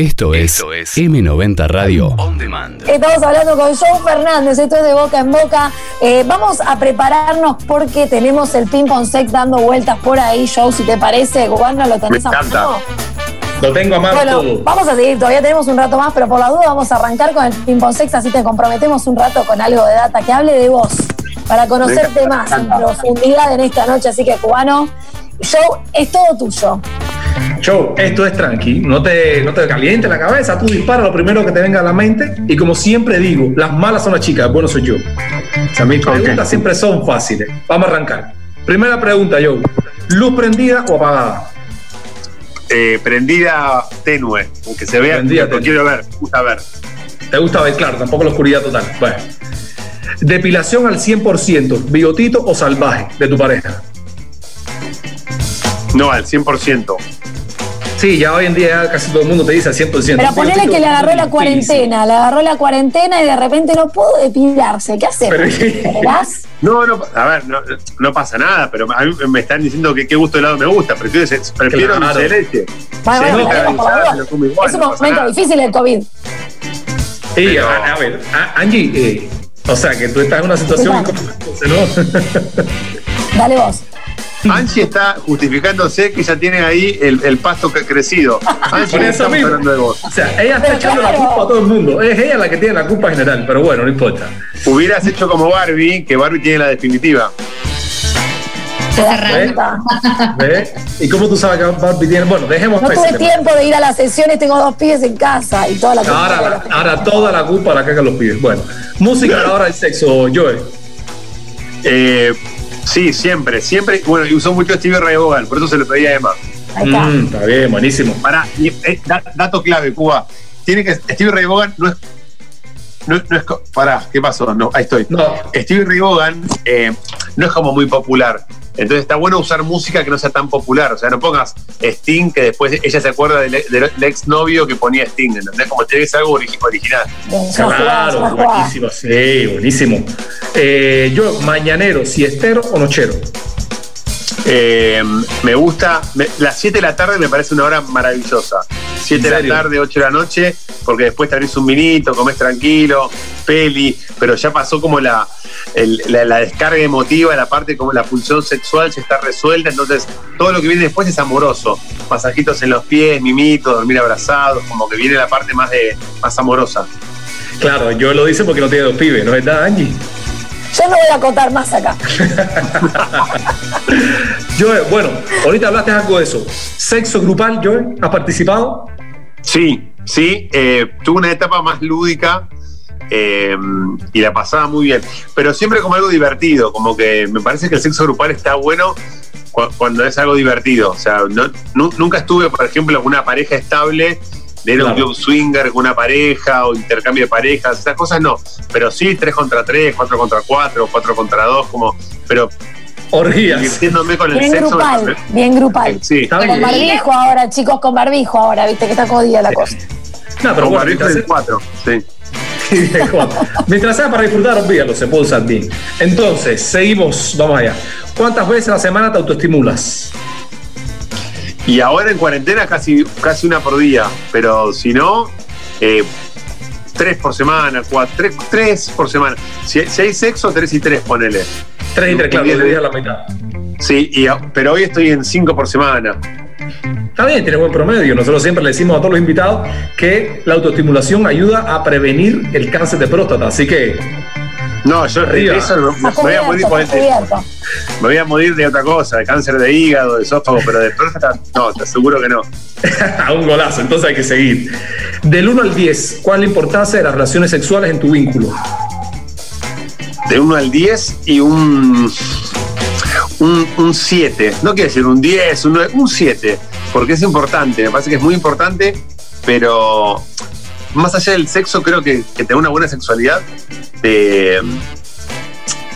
Esto es, M90 Radio On Demand. Estamos hablando con Joe Fernández, esto es de boca en boca. Eh, vamos a prepararnos porque tenemos el ping pong sex dando vueltas por ahí, Joe, si te parece. Gobierno, ¿lo tenés Me a encanta. mano? Lo tengo a mano Bueno, todo. vamos a seguir, todavía tenemos un rato más, pero por la duda vamos a arrancar con el ping pong sex, así te comprometemos un rato con algo de data que hable de vos, para conocerte más en profundidad en esta noche. Así que, cubano, Joe, es todo tuyo. Show, esto es tranqui, no te, no te calientes la cabeza, tú dispara lo primero que te venga a la mente y como siempre digo, las malas son las chicas, bueno soy yo. O sea, mis preguntas siempre son fáciles. Vamos a arrancar. Primera pregunta, Joe. ¿Luz prendida o apagada? Eh, prendida tenue, aunque se vea, Prendida lo tenue. quiero ver, me gusta ver. ¿Te gusta ver? Claro, tampoco la oscuridad total. Bueno. Depilación al 100%, bigotito o salvaje de tu pareja. No, al 100%. Sí, ya hoy en día casi todo el mundo te dice al 100%. Pero ponele que le agarró la cuarentena, le agarró la cuarentena y de repente no pudo depilarse. ¿Qué ¿Verás? No, no, a ver, no, no pasa nada, pero a mí me están diciendo que qué gusto de helado me gusta. Prefiero, prefiero Claro. leche. Bueno, bueno, es un no momento nada. difícil el COVID. Sí, Pero- a, a ver, a- Angie, eh, o sea, que tú estás en una situación ¿no? Dale vos. Angie está justificándose que ya tiene ahí el, el pasto que ha crecido. Angie, Por eso mismo. hablando de vos. O sea, ella está echando la culpa a todo el mundo. Es ella la que tiene la culpa general, pero bueno, no importa. Hubieras hecho como Barbie, que Barbie tiene la definitiva. Cuenta. ¿Ves? ¿Y cómo tú sabes que Barbie tiene? Bueno, dejemos No tuve pésimo. tiempo de ir a las sesiones, tengo dos pibes en casa y toda la culpa Ahora, ahora toda la culpa la cagan los pibes. Bueno, música a la hora del sexo, Joe. Eh, sí, siempre, siempre. Bueno, y usó mucho Stevie Ray Vaughan, por eso se lo pedía a Emma. Ahí está. Mm, está bien, buenísimo. Pará, y, eh, da- dato clave, Cuba. Tiene que. Stevie Ray Vaughan no es. No, no es pará, ¿qué pasó? No, ahí estoy. No, Stevie Ray Vaughan eh, no es como muy popular. Entonces está bueno usar música que no sea tan popular. O sea, no pongas Sting, que después ella se acuerda del, del exnovio que ponía Sting. ¿Entendés? Como tiene que ser algo ori- original. Claro, buenísimo, sí, buenísimo. Eh, yo, mañanero, siestero o nochero. Eh, me gusta. me- las 7 de la tarde me parece una hora maravillosa. 7 de ¿En la tarde, 8 de la noche, porque después te abrís un vinito, comés tranquilo, peli, pero ya pasó como la, el- la, la descarga emotiva, la parte como la pulsión sexual ya está resuelta, entonces todo lo que viene después es amoroso. Masajitos en los pies, mimitos, dormir abrazados, como que viene la parte más de más amorosa. Claro, yo lo dice porque no tiene dos pibes, ¿no es verdad, Angie? Yo no voy a acotar más acá. Joe, bueno, ahorita hablaste algo de eso. Sexo grupal, Joe, ¿has participado? Sí, sí, eh, tuve una etapa más lúdica eh, y la pasaba muy bien, pero siempre como algo divertido, como que me parece que el sexo grupal está bueno cu- cuando es algo divertido. O sea, no- nu- nunca estuve, por ejemplo, con una pareja estable, de ir a un club swinger con una pareja o intercambio de parejas, esas cosas no, pero sí tres contra tres, cuatro contra cuatro, cuatro contra dos, como, pero Orgías. divirtiéndome con el Bien sexo. grupal, bien grupal. Sí, Está Con bien. barbijo ahora, chicos, con barbijo ahora, viste que está jodida la cosa. No, pero con bueno, barbijo mientras, de mientras sea para disfrutar, olvídalo, se puede usar bien. Entonces, seguimos, vamos allá. ¿Cuántas veces a la semana te autoestimulas? Y ahora en cuarentena casi, casi una por día, pero si no, eh, tres por semana, cuatro, tres, tres por semana. Si, si hay sexo, tres y tres, ponele. Tres y tres, claro, le a la mitad. Sí, y, pero hoy estoy en cinco por semana. Está bien, tiene buen promedio. Nosotros siempre le decimos a todos los invitados que la autoestimulación ayuda a prevenir el cáncer de próstata. Así que, No, yo Arriba. eso no- me, Está voy a morir por este- me voy a morir de otra cosa, de cáncer de hígado, de esófago, pero de próstata, no, te aseguro que no. a un golazo, entonces hay que seguir. Del 1 al 10, ¿cuál es la importancia de las relaciones sexuales en tu vínculo? De 1 al 10 y un un 7. No quiero decir un 10, un 9, un 7, porque es importante, me parece que es muy importante, pero más allá del sexo, creo que, tener una buena sexualidad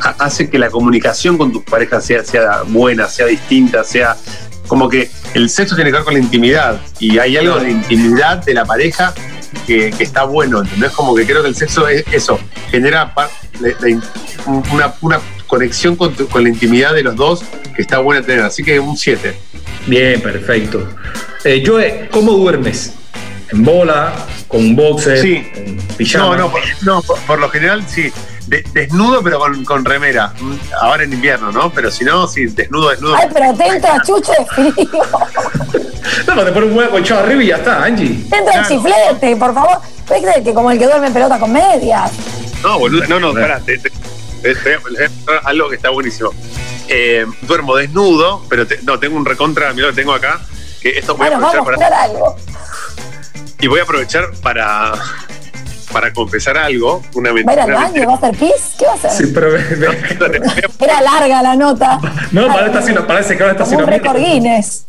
ha- hace que la comunicación con tus parejas sea, sea buena, sea distinta, sea como que el sexo tiene que ver con la intimidad y hay algo de intimidad de la pareja que, está bueno, ¿entendés? Como que creo que el sexo es eso, genera una, una conexión con, tu- con la intimidad de los dos que está buena tener, así que un 7. Bien, perfecto. Eh, Joe, ¿cómo duermes? en bola, con un boxer, Sí. en pijama. No, no, por, no, por, por lo general sí. De- desnudo, pero con, con remera. Mm, Ahora en invierno, ¿no? Pero si no, sí, desnudo, desnudo. Ay, pero te entra chucho de frío. No, pero te pone un huevo colchado arriba y ya está, Angie. Te entra el Claro. chiflete, por favor. ¿Ves que- como el que duerme en pelota con medias? No, boludo, no, no, pará. te- te- te- te- te- algo que está buenísimo. Eh, duermo desnudo, pero te- no, tengo un recontra, mira lo que tengo acá, que esto voy a Bueno, aprovechar vamos a para, algo. y voy a aprovechar para, para confesar algo. Una ¿Va a ir al baño? ¿Va a hacer pis? ¿Qué va a hacer? Sí, pero ve- Era larga la nota. No, para estaciona- parece que ahora Como un estacionamiento. récord Guinness.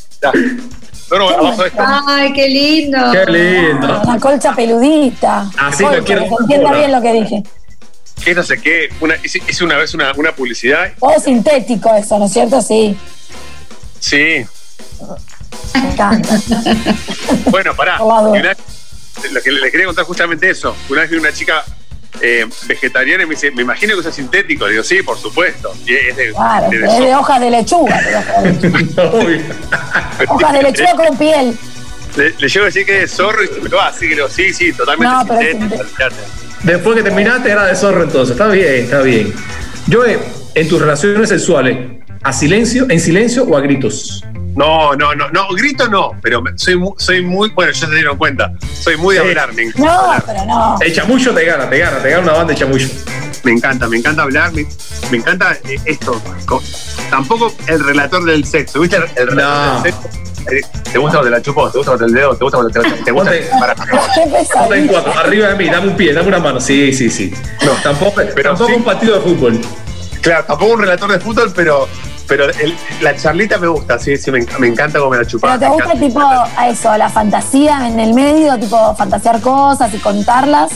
No, no, abajo de esto. Ay, qué lindo. Qué lindo. Una colcha peludita. Así Colcha, cualquier que se entienda bien lo que dije. Que no sé qué. Una, hice, hice una vez una, una publicidad. Todo sintético eso, ¿no es cierto? Sí, Sí. me encanta. Bueno, pará. Una- lo que les quería contar justamente eso. Una vez vi una chica eh, vegetariana y me dice, me imagino que usa sintético. Le digo, sí, por supuesto. Y es de, Claro, de- de es de soja. hojas de lechuga. Hojas de lechuga con piel. Le, le llevo a decir que es zorro y se me va. Así que le digo, sí, sí, totalmente No, pero es sintético. sintético. Después que terminaste era de zorro entonces. Está bien, está bien. Joe, en tus relaciones sexuales, ¿a silencio, en silencio o a gritos? No, no, no, no, grito no, pero soy, mu- soy muy, bueno, ya se dieron cuenta, soy muy de Sí. hablar, me encanta No, hablar. pero no. El chamullo te gana, te gana, te gana una banda de chamullo. Me encanta, me encanta hablar, me, me encanta eh, esto. Co- Tampoco el relator del sexo, ¿viste? El, el relator No. del sexo. ¿Te gusta cuando la chupó? ¿Te gusta cuando el dedo? ¿Te gusta cuando te, te gusta? Para- en cuatro, arriba de mí, dame un pie, dame una mano. Sí, sí, sí. No, tampoco, tampoco sí. un partido de fútbol. Claro, tampoco un relator de fútbol, pero, pero el- la charlita me gusta, sí, sí, me, me encanta cómo me la chupás. Pero te gusta encanta. tipo a eso, la fantasía en el medio, tipo fantasear cosas y contarlas.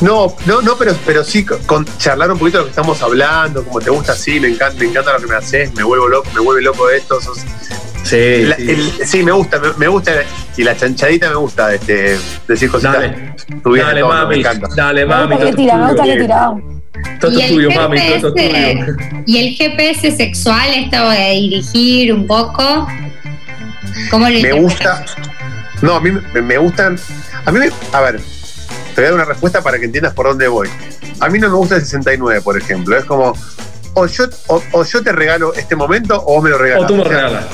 No, no, no, pero, pero sí con, charlar un poquito de lo que estamos hablando, como te gusta, sí, me encanta, me encanta lo que me haces, me vuelvo loco, me vuelve loco esto. sos- Sí, La- sí. el- sí, me gusta, me, me gusta, y la chanchadita me gusta, este, decir cositas. Dale, tuviera dale, todo, mami, me encanta. dale, Me mami. gusta que todo tira, me tuyo. gusta que tira. Todo Y el, tuyo, mami, todo GPS, tuyo. y el GPS sexual, esto de dirigir un poco. ¿Cómo lo Me gusta. No, a mí me, me gustan. A mí, me- a ver, te voy a dar una respuesta para que entiendas por dónde voy. A mí no me gusta el 69, por ejemplo. Es como, o yo, o, o yo te regalo este momento o vos me lo regalas. O tú me O sea, regalas.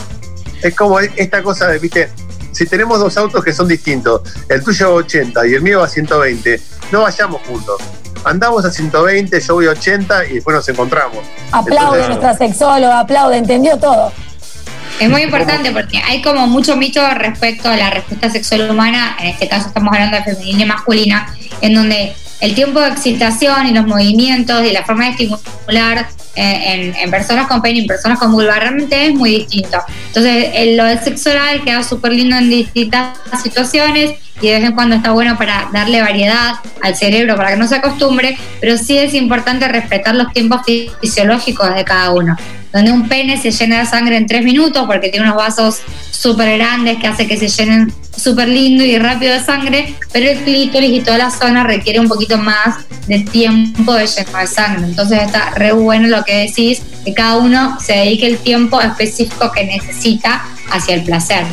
Es como esta cosa de, viste, si tenemos dos autos que son distintos, el tuyo va a 80 y el mío va a 120, no vayamos juntos. Andamos a 120, yo voy a 80 y después nos encontramos. Aplaude Entonces- nuestra sexóloga, aplaude, entendió todo. Es muy importante porque hay como mucho mito respecto a la respuesta sexual humana, en este caso estamos hablando de femenina y masculina, en donde el tiempo de excitación y los movimientos y la forma de estimular en, en personas con pene y en personas con vulva realmente es muy distinto. Entonces, lo del sexo oral queda súper lindo en distintas situaciones y de vez en cuando está bueno para darle variedad al cerebro para que no se acostumbre, pero sí es importante respetar los tiempos fisiológicos de cada uno donde un pene se llena de sangre en tres minutos porque tiene unos vasos súper grandes que hace que se llenen súper lindo y rápido de sangre, pero el clítoris y toda la zona requiere un poquito más de tiempo de lleno de sangre. Entonces está re bueno lo que decís, que cada uno se dedique el tiempo específico que necesita hacia el placer.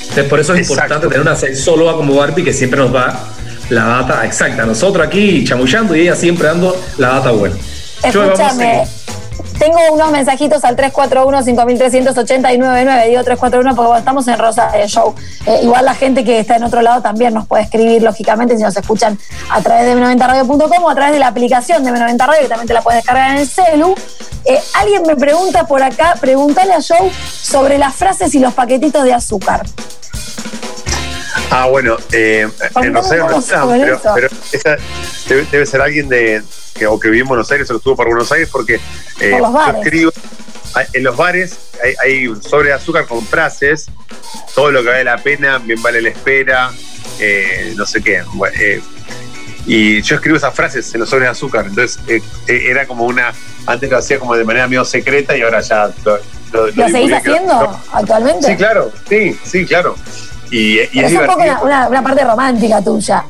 Entonces, por eso es Exacto. importante tener una sexóloga como Barbie que siempre nos da la data exacta. Nosotros aquí chamullando y ella siempre dando la data buena. Joe, vamos a Escúchame. Tengo unos mensajitos al 341-5389, digo 341 porque estamos en Rosa de Show. Eh, igual la gente que está en otro lado también nos puede escribir, lógicamente, si nos escuchan a través de m90radio.com o a través de la aplicación de M90 Radio, que también te la puedes descargar en el celu. Eh, alguien me pregunta por acá, pregúntale a Joe sobre las frases y los paquetitos de azúcar. Ah, bueno, eh, Contame en Rosario no poco está, sobre pero, pero esa debe, debe ser alguien de que, o que vive en Buenos Aires o que estuvo por Buenos Aires porque eh, Por los yo escribo en los bares hay, hay un sobre de azúcar con frases, todo lo que vale la pena, bien vale la espera, eh, no sé qué. bueno, eh, y yo escribo esas frases en los sobres de azúcar, entonces eh, eh, era como una, antes lo hacía como de manera medio secreta y ahora ya lo, lo, ¿Lo seguís haciendo actualmente? Sí, claro, sí, sí, claro. Y, y Pero es es un poco una, una- una parte romántica tuya.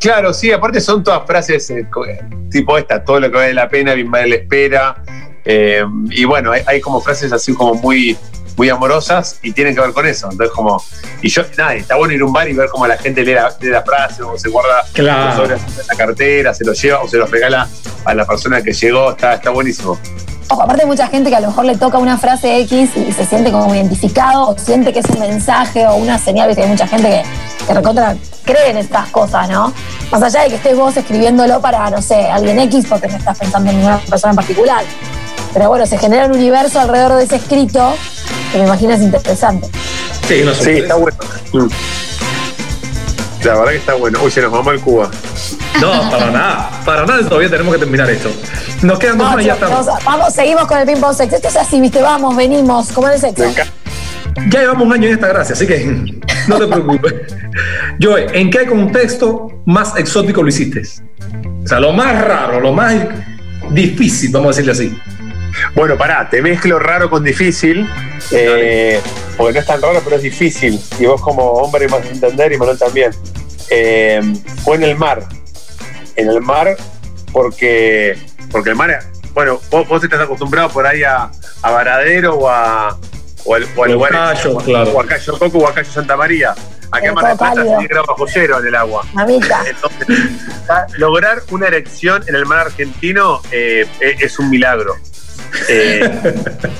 Claro, sí, aparte son todas frases eh, co- tipo esta, todo lo que vale la pena, vale la espera. eh, y bueno, hay, hay como frases así como muy, muy amorosas y tienen que ver con eso. Entonces, como, y yo, nada, está bueno ir a un bar y ver cómo la gente lee la, lee la frase o se guarda Claro. los sobres en la cartera, se los lleva o se los regala a la persona que llegó. Está, está buenísimo. Ojo, aparte hay mucha gente que a lo mejor le toca una frase X y se siente como identificado o siente que es un mensaje o una señal, viste, hay mucha gente que, que recontra cree en estas cosas, ¿no? Más allá de que estés vos escribiéndolo para, no sé, alguien X porque no estás pensando en una persona en particular. Pero bueno, se genera un universo alrededor de ese escrito que me imagino es interesante. Sí, no Sí, está bueno. Mm. La verdad que está bueno. Uy, se nos mamó el Cuba. No, para nada. Para nada todavía tenemos que terminar esto. Nos quedan dos No, ya estamos. vamos, vamos, seguimos con el ping-pong sexo. Esto es así, viste, vamos, venimos, como en el sexo. Ya llevamos un año en esta gracia, así que no te preocupes. Joey, ¿en qué contexto más exótico lo hiciste? O sea, lo más raro, lo más difícil, vamos a decirle así. Bueno, pará, te mezclo raro con difícil, eh, porque no es tan raro, pero es difícil. Y vos como hombre vas a entender y Manuel también. Eh, fue en el mar. En el mar, porque, porque el mar, bueno, vos, vos estás acostumbrado por ahí a, a Varadero o a, o al- o a O lugares Cayo, o a- claro. o a Cayo Coco o a Cayo Santa María. Acá en Mar del Plata se graba bajo cero en el agua. Mamita. Entonces, lograr una erección en el mar argentino eh, eh, es un milagro. Eh,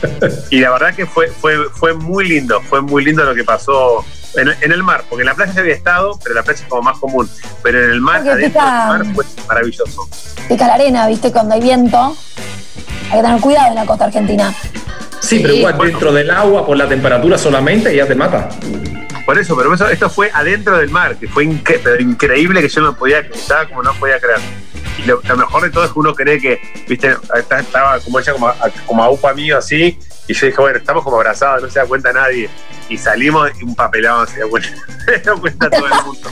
y la verdad que fue, fue, fue muy lindo, fue muy lindo lo que pasó en, en el mar, porque en la playa ya había estado, pero la playa es como más común. Pero en el mar, Porque adentro del mar, fue maravilloso. Pica la arena, viste, cuando hay viento. Hay que tener cuidado en la costa argentina. Sí, pero igual dentro del agua, por la temperatura solamente, ya te mata. Por eso, pero eso, esto fue adentro del mar, que fue incre- pero increíble que yo no podía creer, estaba como no podía creer. Y lo, lo mejor de todo es que uno cree que, viste, estaba, estaba como ella como a, como a upa mío así, y yo dije, bueno, estamos como abrazados, no se da cuenta nadie. Y salimos y un papelado se da cuenta, se cuenta todo el mundo.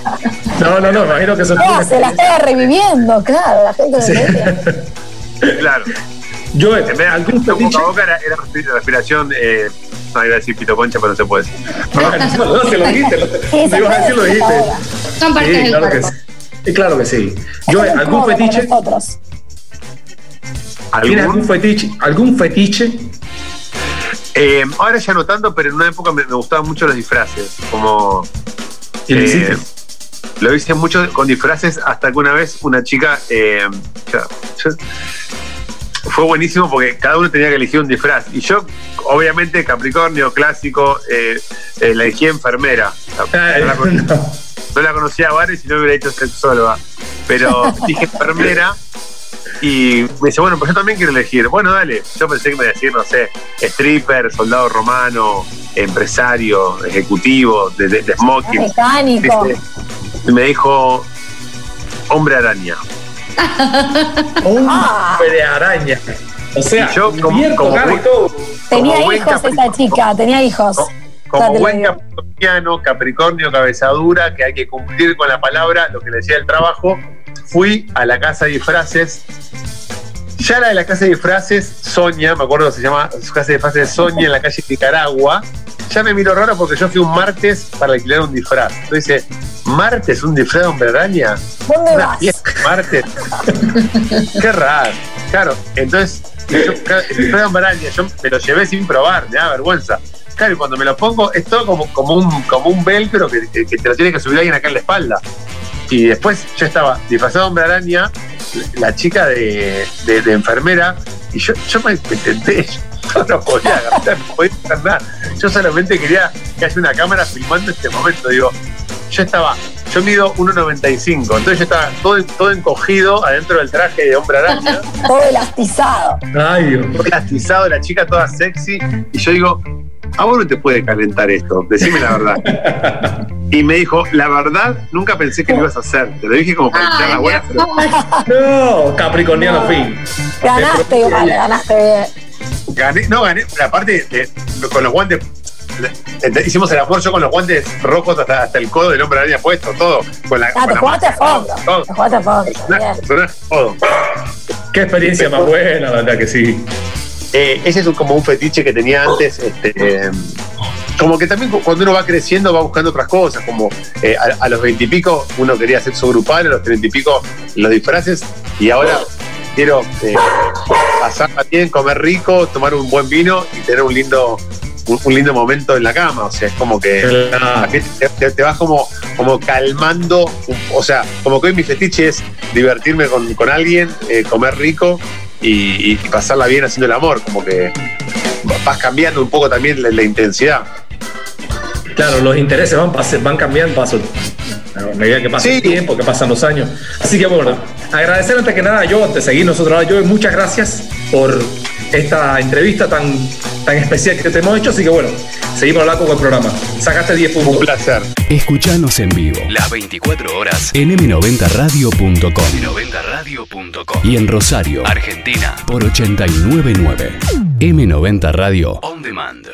No, no, no, imagino que eso Ah, se la está reviviendo, claro, la gente Sí. de Claro. Joey, En vez de ¿algún boca fetiche? a boca era, era respi- respiración, eh, no iba a decir pito concha, pero no se puede decir. No, no, se lo dijiste. Lo, Sí, lo ibas a decir, lo dijiste. Son partes Sí, del claro que cuerpo. sí. Y Claro que sí. Joey, ¿algún fetiche? Nosotros. ¿Tienes ¿Algún? algún fetiche? ¿Algún fetiche? Eh, ahora ya no tanto, pero en una época me, me gustaban mucho los disfraces, como... ¿Y lo eh? Lo hice mucho con disfraces hasta que una vez una chica... eh, yo- fue buenísimo porque cada uno tenía que elegir un disfraz. Y yo, obviamente, Capricornio, clásico, eh, eh, la elegí enfermera. Ay, No la, con- no. no la conocía a Vares y no hubiera hecho sexóloga. Pero dije enfermera y me dice, bueno, pues yo también quiero elegir. Bueno, dale. Yo pensé que me iba a decir, no sé, stripper, soldado romano, empresario, ejecutivo, de, de- de smoking. Mecánico. Y me dijo, hombre araña. Un Ah. de araña. O sea, Y yo como- todo. Tenía como hijos esa chica, tenía hijos. Como buen capricorniano, capricornio, cabezadura, que hay que cumplir con la palabra, lo que le decía el trabajo, fui a la casa de disfraces. Ya la de la casa de disfraces, Sonia, me acuerdo que se llama su casa de disfraces Sonia en la calle Nicaragua. Ya me miró raro porque yo fui un martes para alquilar un disfraz. Entonces ¿martes un disfraz de hombre araña? ¿Dónde Una vas? fiesta, martes. Qué raro. Claro, entonces, yo, el disfraz de hombre araña, yo me lo llevé sin probar, me da vergüenza. Claro, y cuando me lo pongo, es todo como, como, un, como un velcro que, que- que te lo tiene que subir alguien acá en la espalda. Y después yo estaba disfrazado de hombre araña, la chica de, de- de enfermera, y yo, yo me, me tenté, yo no podía agarrar, no podía hacer nada. Yo solamente quería que haya una cámara filmando este momento. Digo, yo estaba, yo mido 1,95, entonces yo estaba todo, todo encogido adentro del traje de hombre araña, Todo elastizado. Ay, Dios. todo elastizado, la chica toda sexy, y yo digo, a vos no te puede calentar esto, decime la verdad. Y me dijo, la verdad, nunca pensé que lo ibas a hacer. Te lo dije como para echar la buena, pero. No, Capricorniano fin. Ganaste igual, ganaste bien. gané, no gané, aparte, de- con los guantes, le- hicimos el amor yo con los guantes rojos hasta, hasta el codo del hombre araña puesto, todo. Con la, Ah, con te la jugaste a máscara, fondo. todo, Te jugaste a fondo. personaje, todo. Qué experiencia más buena, la verdad que sí. Eh, ese es un- como un fetiche que tenía antes. Este, eh, como que también cu- cuando uno va creciendo va buscando otras cosas, como eh, a, a los veintipico uno quería sexo grupal, a los treinta y pico los disfraces, y ahora quiero eh, pasarla bien, comer rico, tomar un buen vino y tener un lindo un, lindo momento en la cama. O sea, es como que te, te, vas como, como calmando. O sea, como que hoy mi fetiche es divertirme con, con alguien, eh, comer rico y, pasarla bien haciendo el amor. Como que vas cambiando un poco también la, intensidad. Claro, los intereses van, van cambiando paso, a medida que pasa el tiempo, que pasan los años. Así que bueno, agradecer antes que nada yo, antes de seguir nosotros, yo muchas gracias por esta entrevista tan, tan especial que te hemos hecho. Así que bueno, seguimos hablando con el programa. Sacaste 10 puntos. Un placer. Escuchanos en vivo. Las 24 horas en m90radio.com. m90radio.com. Y en Rosario, Argentina, por 899. M90 Radio On Demand.